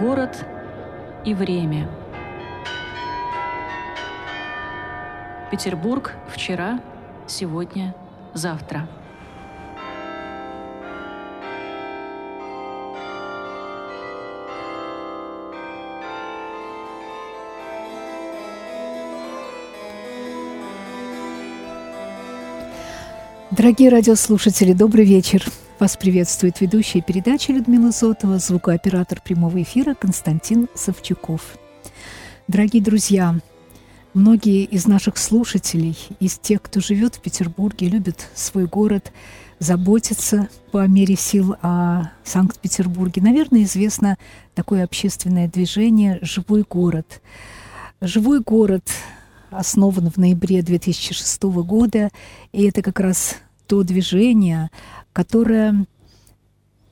Город и время. Петербург вчера, сегодня, завтра. Дорогие радиослушатели, добрый вечер. Вас приветствует ведущая передачи Людмила Зотова, звукооператор прямого эфира Константин Савчуков. Дорогие друзья, многие из наших слушателей, из тех, кто живет в Петербурге, любят свой город, заботятся по мере сил о Санкт-Петербурге. Наверное, известно такое общественное движение «Живой город». «Живой город» основан в ноябре 2006 года, и это как раз то движение, которое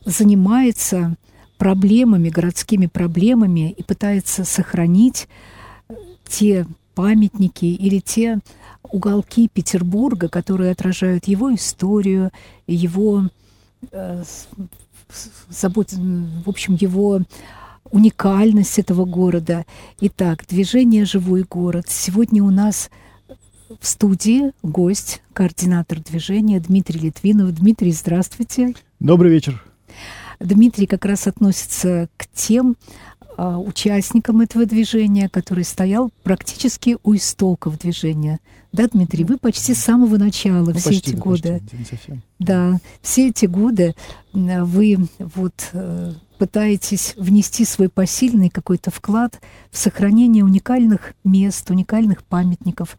занимается проблемами, городскими проблемами и пытается сохранить те памятники или те уголки Петербурга, которые отражают его историю, его э, забот, в общем, его уникальность этого города. Итак, движение «Живой город». Сегодня у нас в студии гость, координатор движения Дмитрий Литвинов. Дмитрий, здравствуйте. Добрый вечер. Дмитрий как раз относится к тем а, участникам этого движения, который стоял практически у истоков движения. Да, Дмитрий, вы почти с самого начала, ну, все почти, эти годы. Почти. Да, все эти годы вы вот э, пытаетесь внести свой посильный какой-то вклад в сохранение уникальных мест, уникальных памятников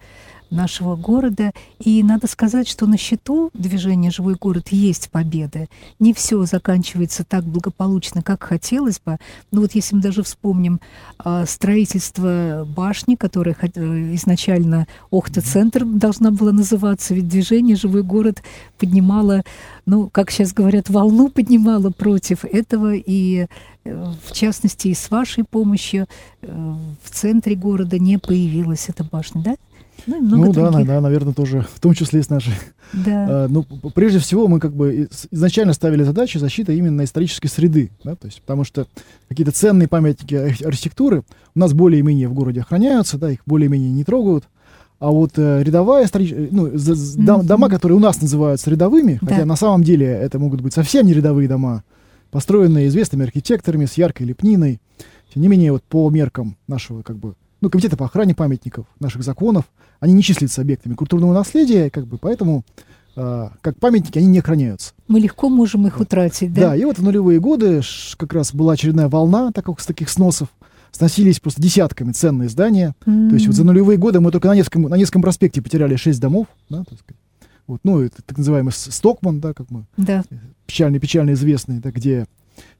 нашего города. И надо сказать, что на счету движения «Живой город» есть победы. Не все заканчивается так благополучно, как хотелось бы. Но вот если мы даже вспомним э, строительство башни, которая э, изначально Охта-центр должна была называться, ведь движение «Живой город» поднимало, ну, как сейчас говорят, волну поднимало против этого. И э, в частности, и с вашей помощью э, в центре города не появилась эта башня, да? Ну, ну да, да, наверное, тоже, в том числе и с нашей. Да. А, ну, прежде всего, мы как бы изначально ставили задачу защиты именно исторической среды, да, то есть, потому что какие-то ценные памятники архитектуры у нас более-менее в городе охраняются, да, их более-менее не трогают. А вот э, рядовая историческая, ну, за, mm-hmm. дома, которые у нас называются рядовыми, да. хотя на самом деле это могут быть совсем не рядовые дома, построенные известными архитекторами с яркой лепниной, тем не менее, вот по меркам нашего, как бы, ну, комитета по охране памятников, наших законов, они не числятся объектами культурного наследия, как бы, поэтому э, как памятники они не охраняются. Мы легко можем их утратить, да? Да, и вот в нулевые годы как раз была очередная волна таких, таких сносов. Сносились просто десятками ценные здания. Mm-hmm. То есть вот за нулевые годы мы только на Невском, на Невском проспекте потеряли шесть домов, да, так сказать. Вот, ну, это так называемый Стокман, да, как мы да. печально-печально известный, да, где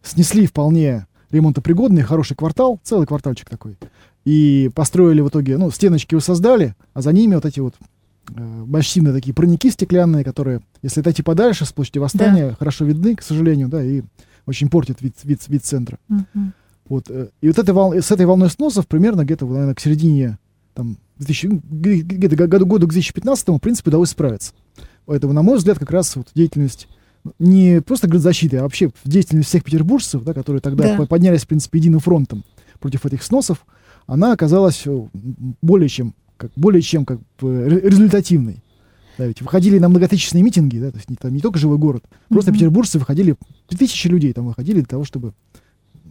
снесли вполне ремонтопригодный, хороший квартал, целый квартальчик такой. И построили в итоге, ну, стеночки его создали, а за ними вот эти вот э, массивные такие броники стеклянные, которые, если отойти подальше с площади Восстания, да. хорошо видны, к сожалению, да, и очень портят вид, вид, вид центра. Угу. Вот, э, и вот этой вол, с этой волной сносов примерно где-то, наверное, к середине, там, 2000, где-то году, году к 2015 в принципе, удалось справиться. Поэтому, на мой взгляд, как раз вот деятельность не просто градзащиты, а вообще деятельность всех петербуржцев, да, которые тогда да. поднялись, в принципе, единым фронтом против этих сносов, она оказалась э, более чем, как, более чем как результативной. Да, ведь выходили на многотысячные митинги, да, то есть не, там не только живой город, просто mm-hmm. петербуржцы выходили, тысячи людей там выходили для того, чтобы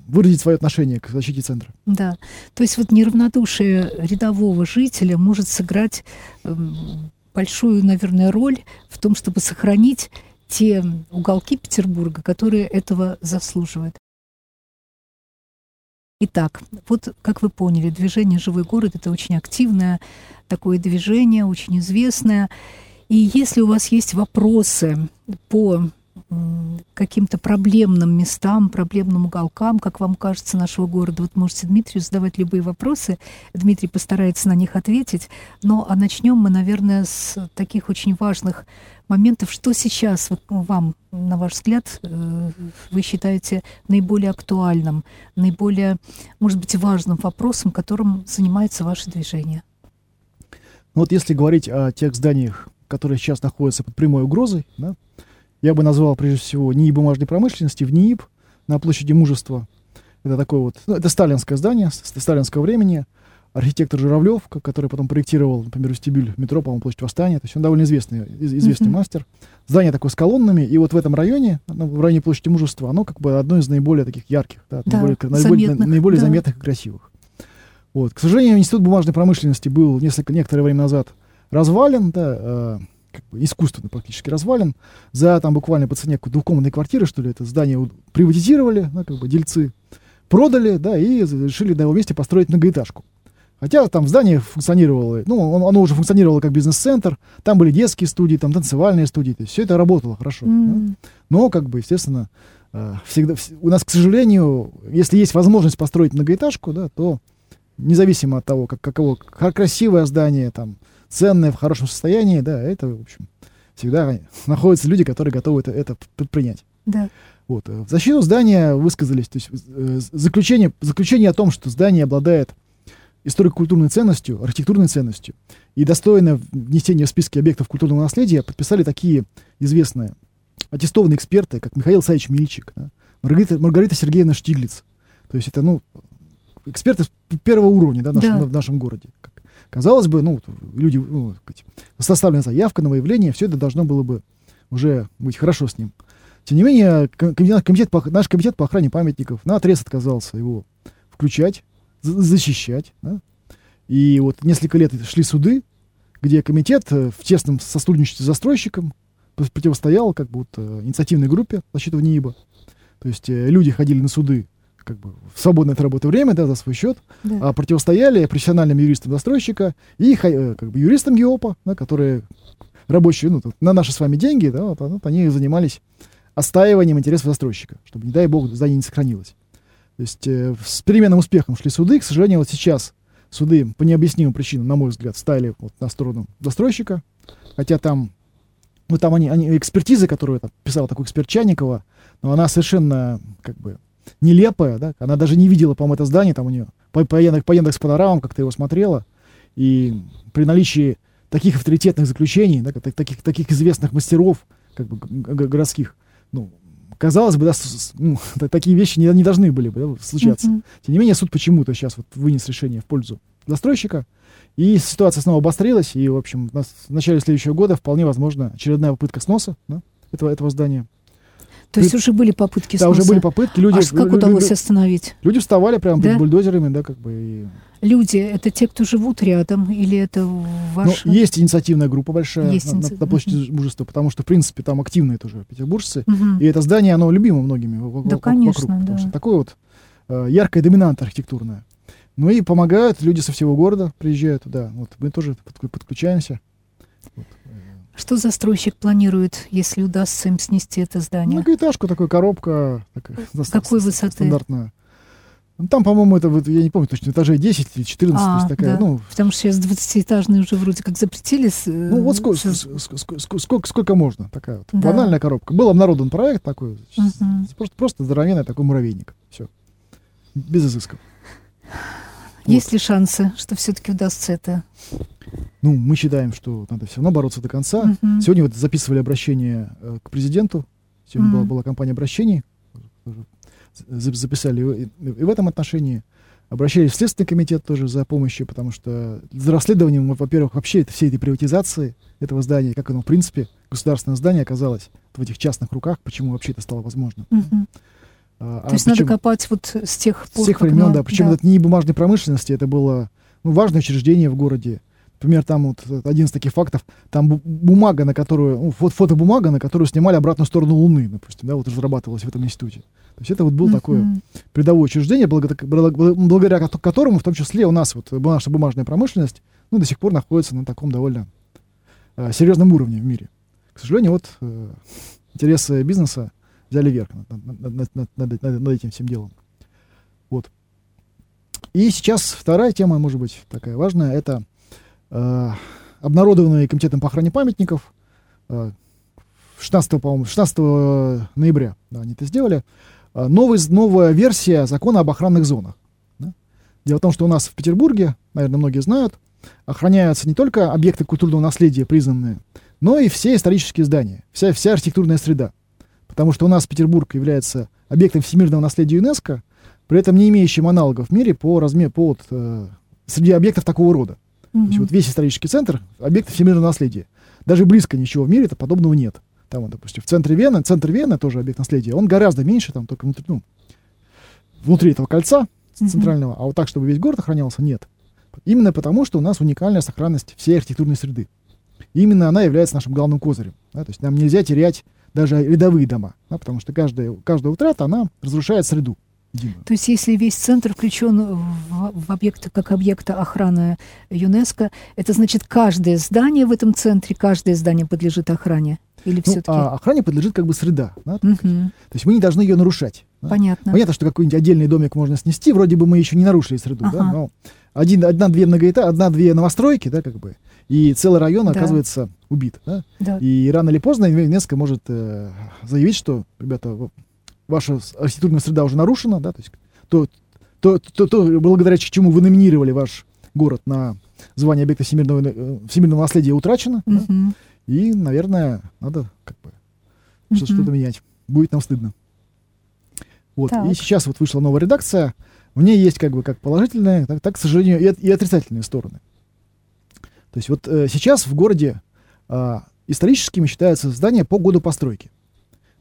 выразить свое отношение к защите центра. Да, то есть вот неравнодушие рядового жителя может сыграть э, большую, наверное, роль в том, чтобы сохранить те уголки Петербурга, которые этого заслуживают. Итак, вот как вы поняли, движение «Живой город» — это очень активное такое движение, очень известное. И если у вас есть вопросы по каким-то проблемным местам, проблемным уголкам, как вам кажется, нашего города. Вот можете Дмитрию задавать любые вопросы. Дмитрий постарается на них ответить. Но а начнем мы, наверное, с таких очень важных моментов. Что сейчас вот, вам, на ваш взгляд, э, вы считаете наиболее актуальным, наиболее, может быть, важным вопросом, которым занимается ваше движение? Ну вот если говорить о тех зданиях, которые сейчас находятся под прямой угрозой, да, я бы назвал, прежде всего, НИИ бумажной промышленности в НИИБ на площади Мужества. Это такое вот, ну, это сталинское здание, с, сталинского времени. Архитектор Журавлев, ко- который потом проектировал, например, вестибюль метро, по-моему, площадь Восстания. То есть он довольно известный, из- известный Мгм. мастер. Здание такое с колоннами, и вот в этом районе, ну, в районе площади Мужества, оно как бы одно из наиболее таких ярких, да, Да, наиболее, наиболее, заметных, наиболее да. заметных и красивых. Вот. К сожалению, институт бумажной промышленности был несколько, некоторое время назад развален, да, э, как бы искусственно практически развален. За там буквально по цене двухкомнатной квартиры, что ли, это здание приватизировали, да, как бы дельцы, продали, да, и решили на его месте построить многоэтажку. Хотя там в здании функционировало, ну, он- оно уже функционировало как бизнес-центр, там были детские студии, там танцевальные студии, то есть все это работало хорошо. да. М, Но, как бы, естественно, э, всегда, вс- у нас, к сожалению, если есть возможность построить многоэтажку, да, то независимо от того, как, каково как красивое здание, там, ценное, в хорошем состоянии, да, это, в общем, всегда находятся люди, которые готовы это, это предпринять. Да. Вот. э, В защиту здания высказались, то есть э, заключение, заключение о том, что здание обладает историко-культурной ценностью, архитектурной ценностью и достойно внесения в списки объектов культурного наследия, подписали такие известные аттестованные эксперты, как Михаил Саевич Мильчик, да, Маргарита, Маргарита Сергеевна Штиглиц. То есть это, ну, эксперты первого уровня да, в нашем- Да. в нашем городе. Как Казалось бы, ну, люди, ну, составлена заявка на выявление, все это должно было бы уже быть хорошо с ним. Тем не менее, ком- комитет, комитет по, наш комитет по охране памятников на отрез отказался его включать, за- защищать. да. И вот несколько лет шли суды, где комитет э, в тесном сотрудничестве с застройщиком противостоял как вот, э, инициативной группе защиты НИИБа. То есть э, люди ходили на суды как бы в свободное от работы время, да, за свой счет, Да. а противостояли профессиональным юристам застройщика и э, как бы юристам ГИОПа, да, которые рабочие, ну, на наши с вами деньги, да, вот, вот они занимались отстаиванием интересов застройщика, чтобы, не дай бог, здание не сохранилось. То есть э, с переменным успехом шли суды. К сожалению, вот сейчас суды по необъяснимым причинам, на мой взгляд, стали вот на сторону застройщика. Хотя там, ну, там они, они экспертизы, которую там, писал такой эксперт Чайникова, но она совершенно как бы нелепая, да, она даже не видела, по-моему, это здание, там у нее по, по, Яндекс, по Яндекс панорамам как-то его смотрела, и при наличии таких авторитетных заключений, да, таких, таких известных мастеров, как бы городских, ну, казалось бы, да, с- ну, та- такие вещи не, не должны были бы да, случаться. Мгм. Тем не менее, суд почему-то сейчас вот вынес решение в пользу застройщика, и ситуация снова обострилась, и, в общем, в начале следующего года вполне возможно очередная попытка сноса да, этого, этого здания. То есть уже были попытки Да, уже сноса. были попытки, люди, А как удалось остановить? люди вставали прямо Да? перед бульдозерами, да, как бы, и Люди, это те, кто живут рядом, или это Ну, ваши? есть инициативная группа большая Есть на, инициатива, на площади Мужества, потому что, в принципе, там активные тоже петербуржцы. Мгм. И это здание, оно любимо многими Да, вокруг, конечно, да. что такое вот э, яркая доминанта архитектурная. Ну и помогают люди со всего города, приезжают туда. Вот мы тоже подк- подключаемся. Вот. Э, Что застройщик планирует, если удастся им снести это здание? Многоэтажку, такая коробка. Такая, Какой с- с- высоты? Стандартная. Ну, там, по-моему, это, вот, я не помню точно, этажей 10 или 14, то А, есть такая, да. ну, Потому что сейчас 20-этажные уже вроде как запретили. с- Ну вот сколько, со- сколько, сколько, сколько можно, такая вот Да. банальная коробка. Был обнародован проект такой, с- с- просто, просто здоровенный такой муравейник. Все. Без изысков. Есть ли шансы, что все-таки удастся это? Ну, мы считаем, что надо все равно бороться до конца. Мгм. Сегодня вот записывали обращение э, к президенту. Сегодня была, Мгм. была кампания обращений. За- Записали и, и в этом отношении. Обращались в Следственный комитет тоже за помощью, потому что за расследованием, во-первых, вообще это, всей этой приватизации этого здания, как оно, в принципе, государственное здание оказалось в этих частных руках, почему вообще это стало возможно. Мгм. А, То а есть надо причем копать вот с тех пор, с тех времен, оно- да. Причем это не бумажной промышленности, это было ну, важное учреждение в городе. Например, там вот один из таких фактов, там бу- бумага, на которую, ну, фото фотобумага, на которую снимали обратную сторону Луны, допустим, да, вот разрабатывалась в этом институте. То есть это вот было Мгм. такое передовое учреждение, благо- благо- благодаря кото- которому, в том числе, у нас вот наша бумажная промышленность, ну, до сих пор находится на таком довольно э, серьезном уровне в мире. К сожалению, вот э, интересы бизнеса взяли верх над- над- над- над- над этим всем делом. Вот. И сейчас вторая тема, может быть, такая важная, это э, обнародованный комитетом по охране памятников э, 16, по-моему, 16 ноября да, они это сделали, э, новый, новая версия закона об охранных зонах. да. Дело в том, что у нас в Петербурге, наверное, многие знают, охраняются не только объекты культурного наследия признанные, но и все исторические здания, вся, вся архитектурная среда. Потому что у нас Петербург является объектом всемирного наследия ЮНЕСКо, при этом не имеющим аналогов в мире по размеру, по вот, э, среди объектов такого рода. То есть вот весь исторический центр — объекты всемирного наследия. Даже близко ничего в мире-то подобного нет. Там, допустим, в центре Вены, центр Вены тоже объект наследия, он гораздо меньше, там только внутри, ну, внутри этого кольца центрального, а вот так, чтобы весь город охранялся, нет. Именно потому, что у нас уникальная сохранность всей архитектурной среды. И именно она является нашим главным козырем. Да? То есть нам нельзя терять даже рядовые дома, да? потому что каждая, каждая утрата, она разрушает среду. Единую. То есть если весь центр включен в, в объект, как объекта охраны ЮНЕСКо, это значит каждое здание в этом центре, каждое здание подлежит охране? Или Ну, все-таки? а охране подлежит как бы среда. да. Мгм. То есть мы не должны ее нарушать. да. Понятно. Понятно, что какой-нибудь отдельный домик можно снести, вроде бы мы еще не нарушили среду, да, Ага. но один, одна-две многоэтажки, одна-две новостройки, да, как бы, и целый район Да. оказывается убит, да, Да. и рано или поздно ЮНЕСКО может э, заявить, что, ребята, ваша архитектурная среда уже нарушена, да, то есть то, то, то, то, благодаря чему вы номинировали ваш город на звание объекта всемирного, э, всемирного наследия утрачено, да, Мгм. и, наверное, надо как бы Мгм. что-то менять. Будет нам стыдно. Вот. Так. И сейчас вот вышла новая редакция. В ней есть как бы как положительные, так, так к сожалению, и, и отрицательные стороны. То есть вот э, сейчас в городе а, историческими считаются здания по году постройки.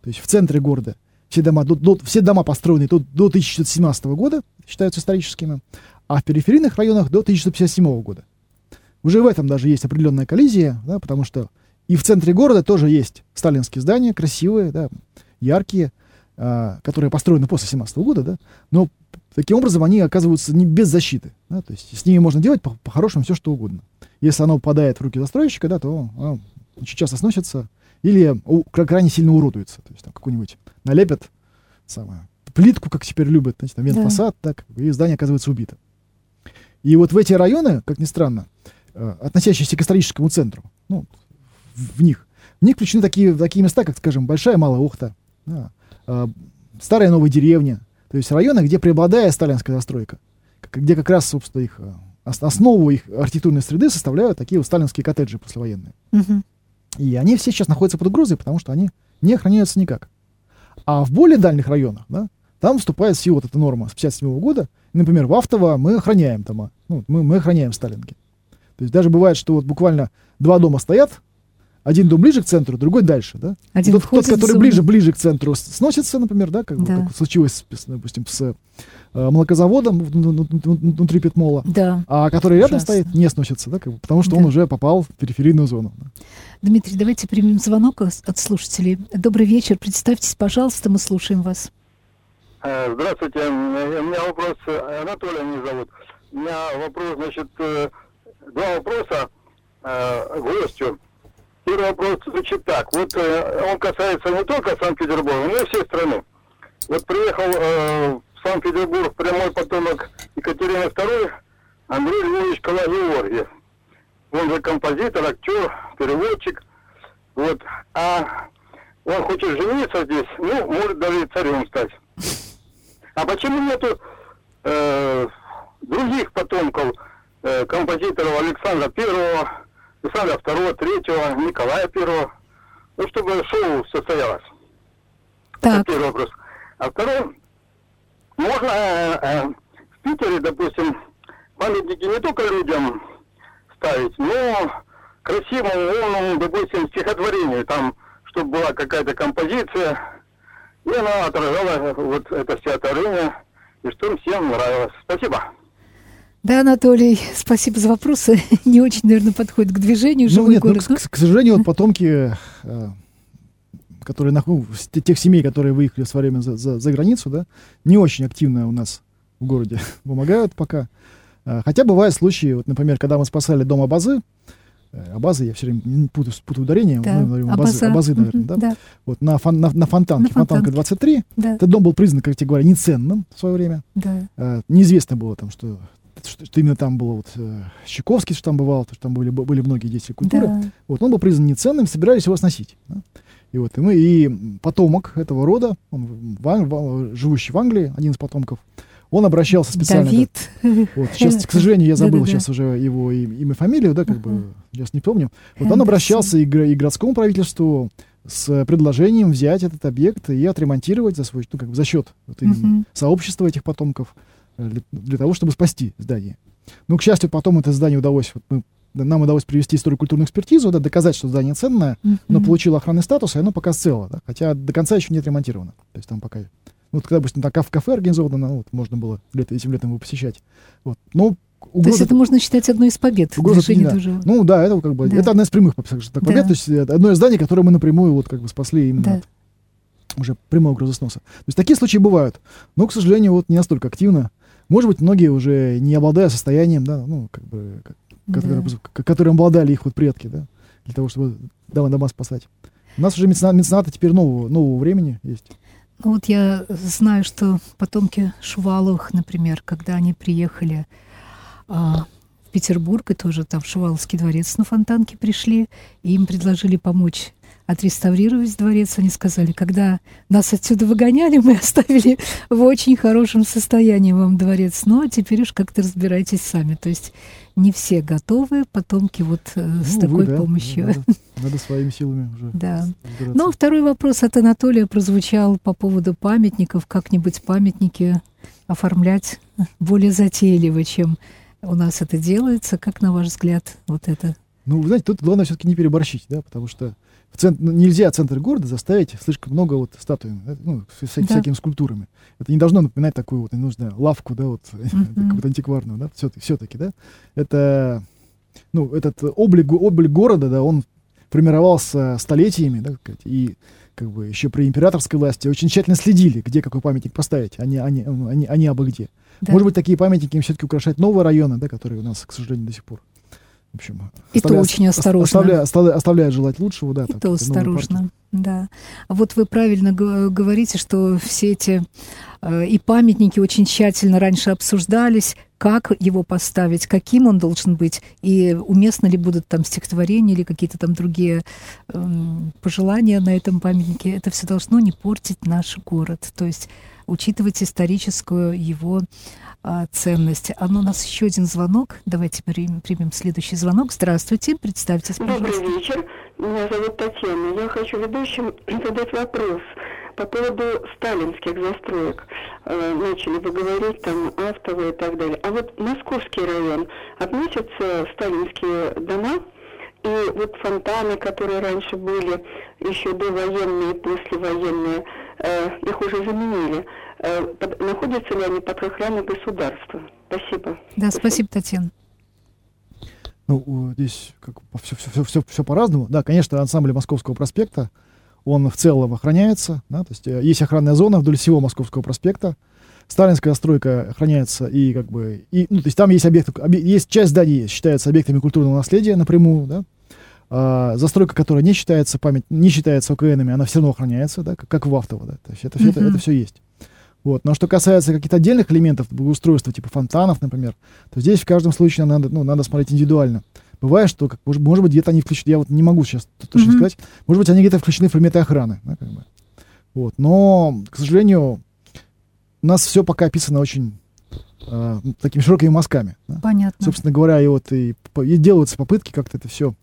То есть в центре города все дома, до- до- все дома построенные до, до 1917 года считаются историческими, а в периферийных районах до 1957 года. Уже в этом даже есть определенная коллизия, да, потому что и в центре города тоже есть сталинские здания, красивые, да, яркие, а, которые построены после 17 года, да, но таким образом они оказываются не без защиты. Да, то есть с ними можно делать по- по-хорошему все, что угодно. Если оно попадает в руки застройщика, да, то оно очень часто сносится или у- кра- крайне сильно уродуется. То есть там какой-нибудь налепят самое, плитку, как теперь любят, знаете, там вент-фасад, да, бы, и здание оказывается убито. И вот в эти районы, как ни странно, э, относящиеся к историческому центру, ну, в, них, в них включены такие, такие места, как, скажем, Большая Малая Охта, да, э, Старая Новая Деревня, то есть районы, где преобладает сталинская застройка, где как раз, собственно, их э, ос- основу их архитектурной среды составляют такие вот сталинские коттеджи послевоенные. Мгм. И они все сейчас находятся под угрозой, потому что они не охраняются никак. А в более дальних районах, да, там вступает в силу вот эта норма с 57 года. И, например, в Автово мы охраняем дома, ну, мы, мы охраняем Сталинки. То есть даже бывает, что вот буквально два дома стоят, один дом ближе к центру, другой дальше, да. Один тот, тот, который ближе, ближе к центру, сносится, например, да, как, Да. как случилось, допустим, с э, молокозаводом вну- вну- вну- внутри Петмола, Да. а который рядом Ужасно. стоит, не сносится, да, как бы, потому что он Да. уже попал в периферийную зону. да. Дмитрий, давайте примем звонок от слушателей. Добрый вечер. Представьтесь, пожалуйста, мы слушаем вас. Э, Здравствуйте, Э, у меня вопрос, э, Анатолий меня зовут. У меня вопрос, значит, два вопроса э, к гостю. Первый вопрос звучит так. Вот э, он касается не только Санкт-Петербурга, но и всей страны. Вот приехал э, в Санкт-Петербург прямой потомок Екатерины II Андрей Львович Калагеоргиев. Он же композитор, актер, переводчик. Вот. А он хочет жениться здесь, ну, может даже и царем стать. А почему нету э, других потомков э, композиторов Александра Первого, Александра Второго, Третьего, Николая Первого? Ну, чтобы шоу состоялось. Это Так, первый вопрос. А второй, можно э, э, в Питере, допустим, памятники не только людям ставить, но красивому, умному, допустим, стихотворению, там, чтобы была какая-то композиция, и она отражала вот это стихотворение, и что всем нравилось. Спасибо. Да, Анатолий, спасибо за вопросы. Не очень, наверное, подходит к движению Ну, живой нет, ну, город. к, к- к сожалению, вот потомки, э, которые ну, тех семей, которые выехали в свое время за, за- за границу, да, не очень активно у нас в городе помогают пока. Э, Хотя бывают случаи, вот, например, когда мы спасали дом Абазы, э, Абазы, я все время путаю, путаю ударение, Да, мы говорим Абазы. Абазы, наверное, Мгм, да? Да, Вот на, фон- на, на Фонтанке, На Фонтанка Фонтанке. 23, да, этот дом был признан, как тебе говоря, неценным в свое время. да. Э, неизвестно было там, что, что, что именно там было вот э, Щековский, что там бывал, что там были, были многие деятели культуры. да. Вот, он был признан неценным, собирались его сносить. да. И вот и мы, и потомок этого рода, он в Ан- в- живущий в Англии, один из потомков, он обращался специально. Давид. да. Вот, сейчас, к сожалению, я забыл сейчас уже его и- имя, фамилию, да, как бы, сейчас не помню. Вот он обращался и, и городскому правительству, с предложением взять этот объект и отремонтировать за свой, ну, как бы за счет вот Мгм. сообщества этих потомков э, для, для того, чтобы спасти здание. Ну, к счастью, потом это здание удалось, вот мы, нам удалось привести историко-культурную экспертизу, да, доказать, что здание ценное, оно Мгм. получило охранный статус, и оно пока цело, да, хотя до конца еще не отремонтировано. То есть там пока... Ну, вот когда, допустим, там кафе, кафе организовано, ну, вот, можно было лето, этим летом его посещать. Вот. Ну, То есть угроза- это можно считать одной из побед Угроза да. тоже. Ну да, это как бы Да. это одна из прямых так, побед, Да. то есть это одно из зданий, которое мы напрямую вот как бы спасли именно Да. от уже прямой угрозы сноса. То есть такие случаи бывают, но, к сожалению, вот не настолько активно. Может быть, многие уже не обладая состоянием, да, ну, как бы, как- Да. которым обладали их вот предки, да, для того, чтобы дома, дома спасать. У нас уже мецена- меценаты теперь нового, нового времени есть. Ну вот я знаю, что потомки Шуваловых, например, когда они приехали а, в Петербург, и тоже там в Шуваловский дворец на Фонтанке пришли, и им предложили помочь отреставрировать дворец. Они сказали, когда нас отсюда выгоняли, мы оставили в очень хорошем состоянии вам дворец, но теперь уж как-то разбирайтесь сами. То есть не все готовы, потомки вот э, с Ну, такой увы, да, помощью. Надо, надо своими силами уже Да. разбираться. Ну, второй вопрос от Анатолия прозвучал по поводу памятников. Как-нибудь памятники оформлять более затейливо, чем у нас это делается. Как, на ваш взгляд, вот это? Ну, вы знаете, тут главное все-таки не переборщить, да, потому что в цент- ну, нельзя центр города заставить слишком много вот статуями, да, ну, с вся- Да. всякими скульптурами. Это не должно напоминать такую вот, не знаю, лавку, да, вот, Мгм. какую-то антикварную, да, все-таки, все-таки, да. Это, ну, этот облик, облик города, да, он формировался столетиями, да, сказать, и как бы еще при императорской власти очень тщательно следили, где какой памятник поставить, а не, а не, ну, а не, а не абы где. Да. Может быть, такие памятники все-таки украшать новые районы, да, которые у нас, к сожалению, до сих пор. В общем, Это оставля- очень ос- осторожно. Оставляя, оставляя- оставляет желать лучшего, да. там Это какие-то новые осторожно, да. Вот вы правильно говорите, что все эти э, и памятники очень тщательно раньше обсуждались, как его поставить, каким он должен быть, и уместно ли будут там стихотворения или какие-то там другие эм, пожелания на этом памятнике. Это все должно не портить наш город, то есть учитывать историческую его а, ценность. А ну, у нас еще один звонок. Давайте примем, примем следующий звонок. Здравствуйте, представьтесь, пожалуйста. Добрый вечер. Меня зовут Татьяна. Я хочу ведущим задать вопрос по поводу сталинских застроек. Э, Начали вы говорить там автовые и так далее. А вот Московский район относится в сталинские дома? И вот фонтаны, которые раньше были, еще довоенные, послевоенные, э, их уже заменили. Э, под- находятся ли они под охраной государства? Спасибо. Да, спасибо, Татьяна. Ну, здесь как все, все, все, все, по-разному. Да, конечно, ансамбль Московского проспекта, он в целом охраняется. Да, то есть э, есть охранная зона вдоль всего Московского проспекта. Сталинская стройка охраняется и как бы... И, ну, то есть там есть объекты, объ- есть часть зданий считается объектами культурного наследия напрямую, да. А, застройка, которая не считается память, не считается ОКНами, она все равно охраняется, да, как, как в Автово, да. То есть это все, это, это все есть. Вот. Но что касается каких-то отдельных элементов благоустройства, типа фонтанов, например, то здесь в каждом случае надо, ну, надо смотреть индивидуально. Бывает, что, как, может, может быть, где-то они включены, я вот не могу сейчас точно Мгм. сказать, может быть, они где-то включены в предметы охраны. Да, как бы. вот. Но, к сожалению, у нас все пока описано очень э, такими широкими мазками. да. Понятно. Собственно говоря, и вот и, и делаются попытки как-то это все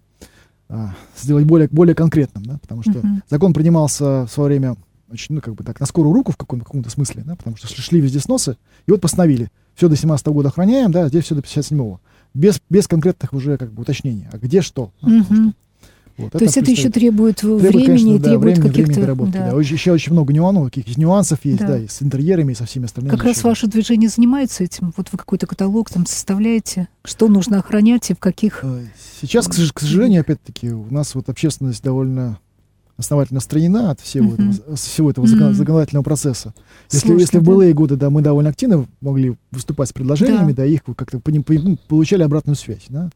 сделать более, более конкретным, да, потому что Мгм. закон принимался в свое время очень, ну, как бы так, на скорую руку в каком- каком-то смысле, да, потому что шли, шли везде сносы, и вот постановили, все до 17 года охраняем, да, а здесь все до 57-го. Без, без конкретных уже как бы уточнений. А где что? что, вот, То есть это еще требует, Требует, времени конечно, и да, требует времени, времени каких-то... доработки. да. Да. Еще очень много нюансов, каких нюансов есть, Да. да. и с интерьерами, и со всеми остальными. Как раз вещами. ваше движение занимается этим? Вот вы какой-то каталог там составляете? Что нужно охранять и в каких... Э, Сейчас, к сожалению, опять-таки, у нас вот общественность довольно основательно отстранена от всего Мгм. этого, всего этого Мгм. законодательного процесса. Если, если в да? былые годы, да, мы довольно активно могли выступать с предложениями, да, их как-то по по- ну, получали обратную связь, да,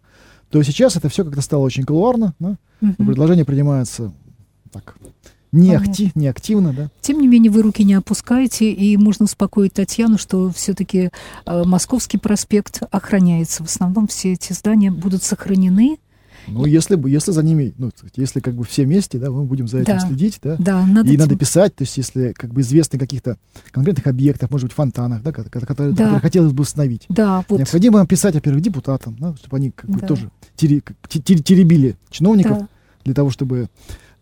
то сейчас это все как-то стало очень кулуарно, да, Мгм. предложения принимаются так, не, акти- не активно, да. Тем не менее, вы руки не опускаете, и можно успокоить Татьяну, что все-таки Московский проспект охраняется. В основном все эти здания будут сохранены. Ну, если, если за ними, ну, если как бы все вместе, да, мы будем за этим Да. следить, да, Да, надо... и этим- надо писать, то есть если как бы известны каких-то конкретных объектов, может быть, фонтанах, да, ко- ко- которые, Да. которые хотелось бы установить. Да, вот. Необходимо писать, во-первых, депутатам, да, чтобы они как бы Да. тоже теребили чиновников Да. для того, чтобы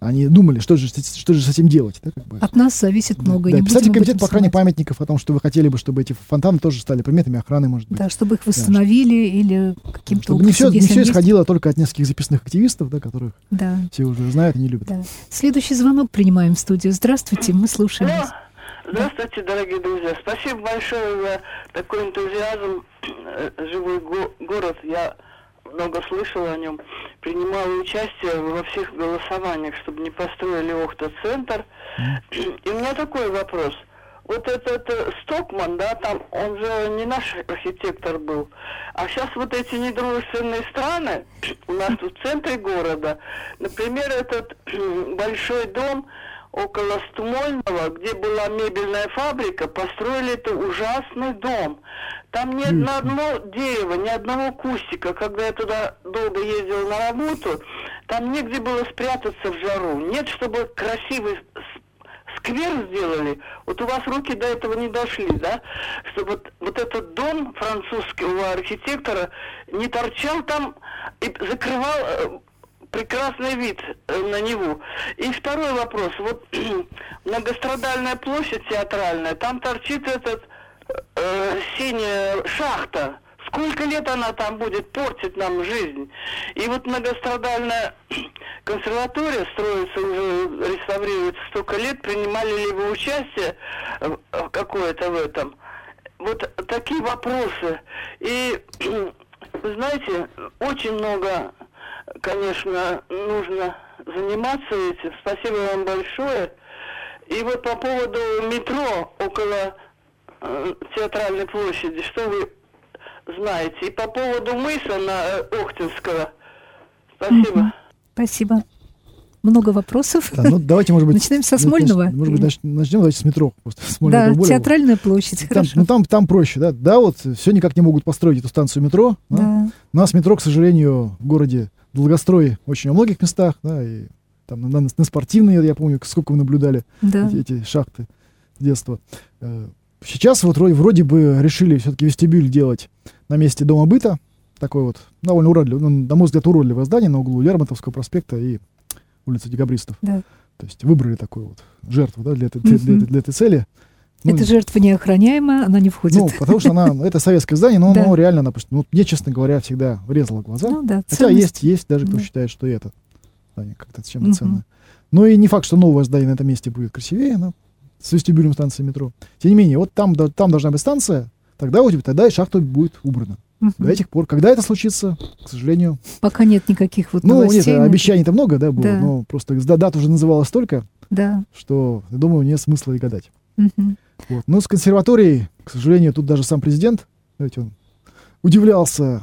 они думали, что же, что же с этим делать. Да, как бы. От нас зависит многое. Да, не об комитет по охране памятников о том, что вы хотели бы, чтобы эти фонтаны тоже стали предметами охраны, может быть. Да, чтобы их восстановили или каким-то Чтобы не все, образом, не все они есть. исходило только от нескольких записных активистов, да, которых Да, все уже знают и не любят. да. Следующий звонок принимаем в студию. Здравствуйте, мы слушаем вас. Здравствуйте, дорогие друзья. Спасибо большое за такой энтузиазм. Э, Живой го- город. Я много слышала о нем. Принимала участие во всех голосованиях, чтобы не построили Охта-центр. И у меня такой вопрос. Вот этот э, Стокман, да, там, он же не наш архитектор был. А сейчас вот эти недружественные страны у нас тут в центре города, например, этот большой дом около Стумольного, где была мебельная фабрика, построили это ужасный дом. Там ни на одно дерево, ни одного кустика. Когда я туда долго ездила на работу, там негде было спрятаться в жару. Нет, чтобы красивый сквер сделали. Вот у вас руки до этого не дошли, да? Чтобы вот, вот этот дом французского архитектора не торчал там и закрывал э, прекрасный вид э, на него. И второй вопрос. Вот многострадальная площадь театральная, там торчит этот э, синяя шахта. Сколько лет она там будет портить нам жизнь? И вот многострадальная консерватория строится уже, реставрируется столько лет, принимали ли вы участие какое-то в этом? Вот такие вопросы. И, вы знаете, очень много, конечно, нужно заниматься этим. Спасибо вам большое. И вот по поводу метро около э, театральной площади, что вы знаете? И по поводу мыса на э, Охтинского. Спасибо. Спасибо. Много вопросов. Да, ну, давайте, может быть... Начинаем со Смольного? Может быть, нач- начнем давайте с метро. Просто Смольного Да, более- театральная площадь, Там, хорошо. ну, там, там проще, да. Да, вот все никак не могут построить эту станцию метро. да. Да. У нас метро, к сожалению, в городе Долгострой очень во многих местах, да, и там на, на- на спортивные, я помню, сколько вы наблюдали Да. эти, эти шахты с детства. Э, Сейчас вот вроде, вроде бы решили все-таки вестибюль делать на месте Дома быта. Такой вот довольно уродливый, ну, на мой взгляд, уродливое здание на углу Лермонтовского проспекта и улицы Декабристов. Да. То есть выбрали такую вот жертву да, для, этой, для, для для этой цели. Ну, Эта жертва неохраняемая, она не входит. ну, потому что она, это советское здание, но Да. оно реально, допустим, ну, мне, честно говоря, всегда резало глаза. Ну да, Хотя ценность. есть, есть даже кто Да. считает, что это здание как-то чем-то ценное. Но и не факт, что новое здание на этом месте будет красивее, но с вестибюлем станции метро. Тем не менее, вот там, да- там должна быть станция, тогда у тебя, тогда и шахта будет убрана. Мгм. До этих пор, когда это случится, к сожалению, Пока нет никаких вот ну, нет, на это. обещаний-то много, да, было, Да. но просто да- дат уже называлось столько, Да. что, я думаю, нет смысла и гадать. Мгм. Вот. Ну, с консерваторией, к сожалению, тут даже сам президент, знаете, он удивлялся,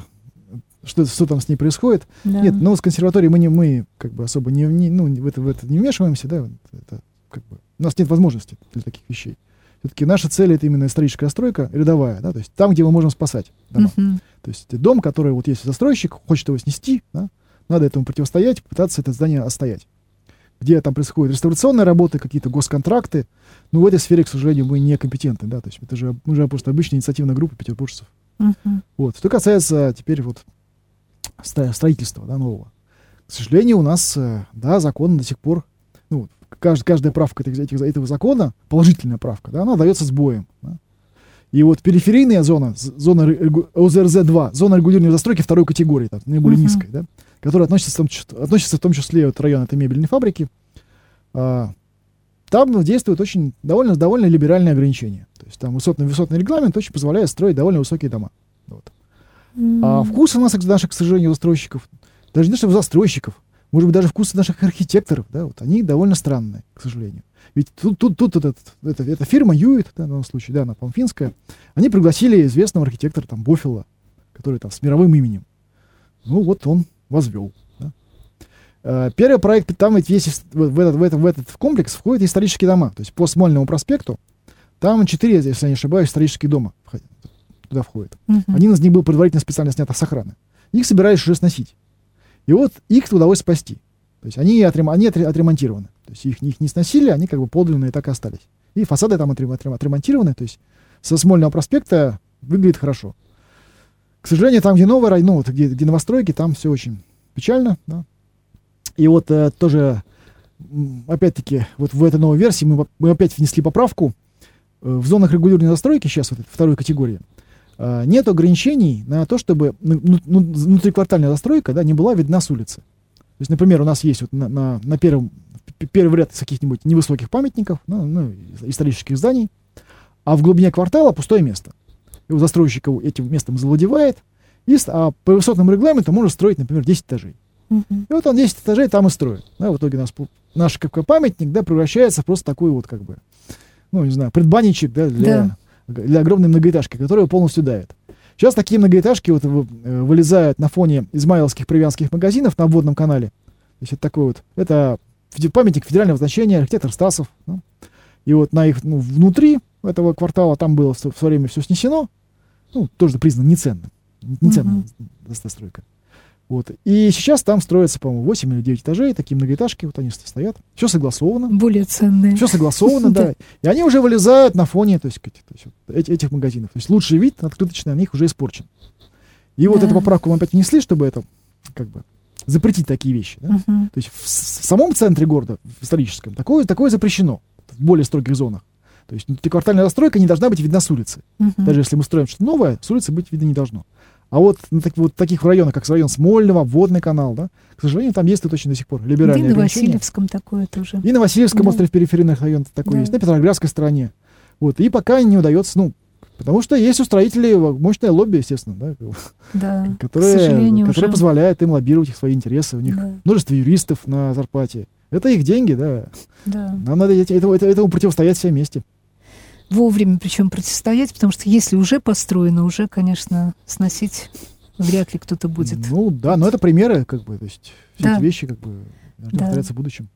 что, что там с ней происходит. Да. Нет, но с консерваторией мы, не, мы как бы особо не, не- ну, в, это, в это не вмешиваемся, да, это, как бы, у нас нет возможности для таких вещей. Все-таки наша цель это именно историческая стройка, рядовая, да, то есть там, где мы можем спасать дома. Мгм. То есть дом, который вот есть застройщик, хочет его снести, да, надо этому противостоять, пытаться это здание отстоять. Где там происходят реставрационные работы, какие-то госконтракты, ну, в этой сфере, к сожалению, мы некомпетентны, да, то есть это же, мы же просто обычная инициативная группа петербуржцев. Мгм. Вот. Что касается теперь вот стро- строительства да, нового. К сожалению, у нас, э, да, закон до сих пор, ну, кажд- каждая правка этих, этих- этого закона, положительная правка, да, она дается с боем. да. И вот периферийная зона, зона регу- ОЗРЗ-2, зона регулирования застройки второй категории, там, наиболее Мгм. низкой, да, которая относится, в том числе, относится в том числе от района этой мебельной фабрики, а, там действует очень довольно, довольно либеральные ограничения. То есть там высотный, высотный регламент очень позволяет строить довольно высокие дома. Вот. А М. вкусы у нас, наших, к сожалению, застройщиков, даже не то, что застройщиков, может быть, даже вкусы наших архитекторов, да, вот они довольно странные, к сожалению. Ведь тут, тут, тут этот, эта, эта фирма Юит, да, в данном случае, да, она, по финская, они пригласили известного архитектора, там, Бофила, который там с мировым именем. Ну, вот он возвел. да. Э, Первый проект, там ведь ис- в, этот, в, этот, в этот комплекс входят исторические дома. То есть по Смольному проспекту там четыре, если я не ошибаюсь, исторических дома туда входят. Мгм. Один из них был предварительно специально снят с охраны. Их собирались уже сносить. И вот их удалось спасти. То есть они, отрем- они отре- отремонтированы. То есть их, их не сносили, они как бы подлинные так и остались. И фасады там отрем- отрем- отремонтированы. То есть со Смольного проспекта выглядит хорошо. К сожалению, там, где новый район, ну, где, где новостройки, там все очень печально. Да? И вот э, тоже опять-таки, вот в этой новой версии мы, мы опять внесли поправку. Э, В зонах регулирования застройки, сейчас вот этой второй категории, э, нет ограничений на то, чтобы ну, ну, ну, внутриквартальная застройка да, не была видна с улицы. То есть, например, у нас есть вот на, на, на первом, первый ряд каких-нибудь невысоких памятников, ну, ну, исторических зданий, а в глубине квартала пустое место. У застройщика этим местом завладевает, и, а по высотному регламенту может строить, например, 10 этажей. Мгм. И вот он 10 этажей там и строит. Да, в итоге у нас наш как памятник да, превращается в просто такой вот как бы, ну, не знаю, предбанничек да, для, для огромной многоэтажки, которая полностью давит. Сейчас такие многоэтажки вот э, вылезают на фоне измайловских привянских магазинов на обводном канале. То есть это такой вот, это памятник федерального значения, архитектор Стасов. ну. И вот на их, ну, внутри этого квартала там было в свое время все снесено, ну, тоже признано неценным. Неценная застройка. Вот. И сейчас там строится, по-моему, 8 или 9 этажей, такие многоэтажки, вот они стоят. Все согласовано. Более ценные. Все согласовано, да. И они уже вылезают на фоне то есть, этих магазинов. То есть лучший вид открыточный на них уже испорчен. И вот эту поправку мы опять внесли, чтобы это как бы запретить такие вещи. да. Мгм. То есть в, в самом центре города, в историческом, такое, такое запрещено в более строгих зонах. То есть внутриквартальная застройка не должна быть видна с улицы. Мгм. Даже если мы строим что-то новое, с улицы быть видно не должно. А вот на так, вот таких районах, как район Смольного, Водный канал, да, к сожалению, там действует очень до сих пор Да и либеральные на. Васильевском такое тоже. И на Васильевском Да. острове периферийных районов такой Да. есть, на Петроградской стороне. Вот. И пока не удается, ну, потому что есть у строителей мощное лобби, естественно, да, Да, которое, которое уже. позволяет им лоббировать их свои интересы. У них Да. множество юристов на зарплате. Это их деньги, да. Да. Нам надо этому, это- этому противостоять все вместе. Вовремя причем противостоять, потому что если уже построено, уже, конечно, сносить вряд ли кто-то будет. Ну да, но это примеры, как бы, то есть все Да. эти вещи, как бы, должны Да. повторяться в будущем.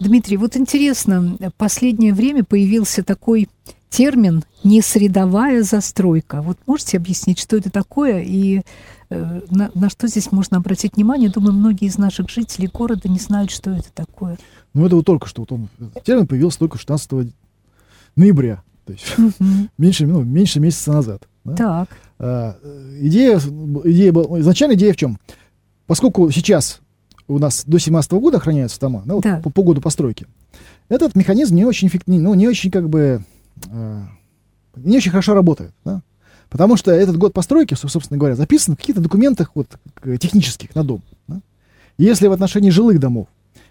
Дмитрий, вот интересно, в последнее время появился такой термин «несредовая застройка». Вот можете объяснить, что это такое и э, на, на что здесь можно обратить внимание? Думаю, многие из наших жителей города не знают, что это такое. Ну это вот только что, вот он, термин появился только 16 ноября, то есть Мгм. меньше, ну, меньше месяца назад. да. Так. А, идея, идея была, изначально идея в чем? Поскольку сейчас у нас до 17 года охраняются дома, да, вот Да. по, по году постройки, этот механизм не очень, эффект- ну, не очень как бы, э, не очень хорошо работает, да? потому что этот год постройки, со- собственно говоря, записан в каких-то документах вот, технических на дом. да. Если в отношении жилых домов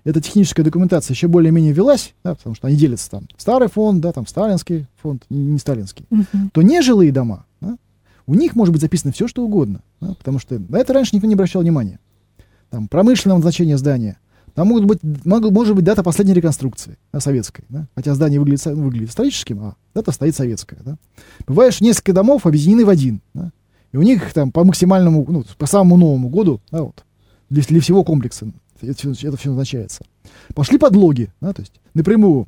эта техническая документация еще более-менее велась, да, потому что они делятся там старый фонд, да, там сталинский фонд, не сталинский, Мгм. то нежилые дома, да, у них может быть записано все, что угодно, да, потому что на это раньше никто не обращал внимания. Там промышленного значения здания, там могут быть, могут, может быть дата последней реконструкции, да, советской, да, хотя здание выглядит, выглядит историческим, а дата стоит советская. Да. Бывает, что несколько домов объединены в один, да, и у них там по максимальному, ну, по самому новому году, да, вот, для, для всего комплекса это, всё- это все назначается. Пошли подлоги, да, то есть напрямую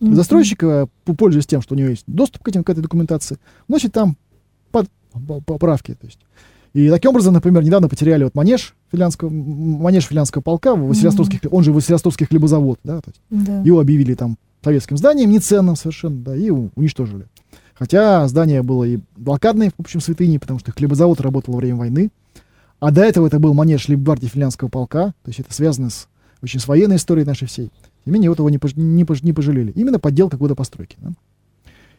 Мгм. Застройщик, э, пользуясь тем, что у него есть доступ к, этим, к этой документации, вносит там под- по- поправки. То есть. И таким образом, например, недавно потеряли вот манеж финляндского, манеж финляндского полка, Василиостровских, он же Василиостровский хлебозавод, да, то есть Да. его объявили там советским зданием, неценным совершенно, да, и уничтожили. Хотя здание было и блокадной, в общем, святыней, потому что хлебозавод работал во время войны. А до этого это был манеж лейбгвардии финляндского полка, то есть это связано с очень с военной историей нашей всей. Тем не вот его не, пож- не, пож- не пожалели. Именно подделка года постройки. да.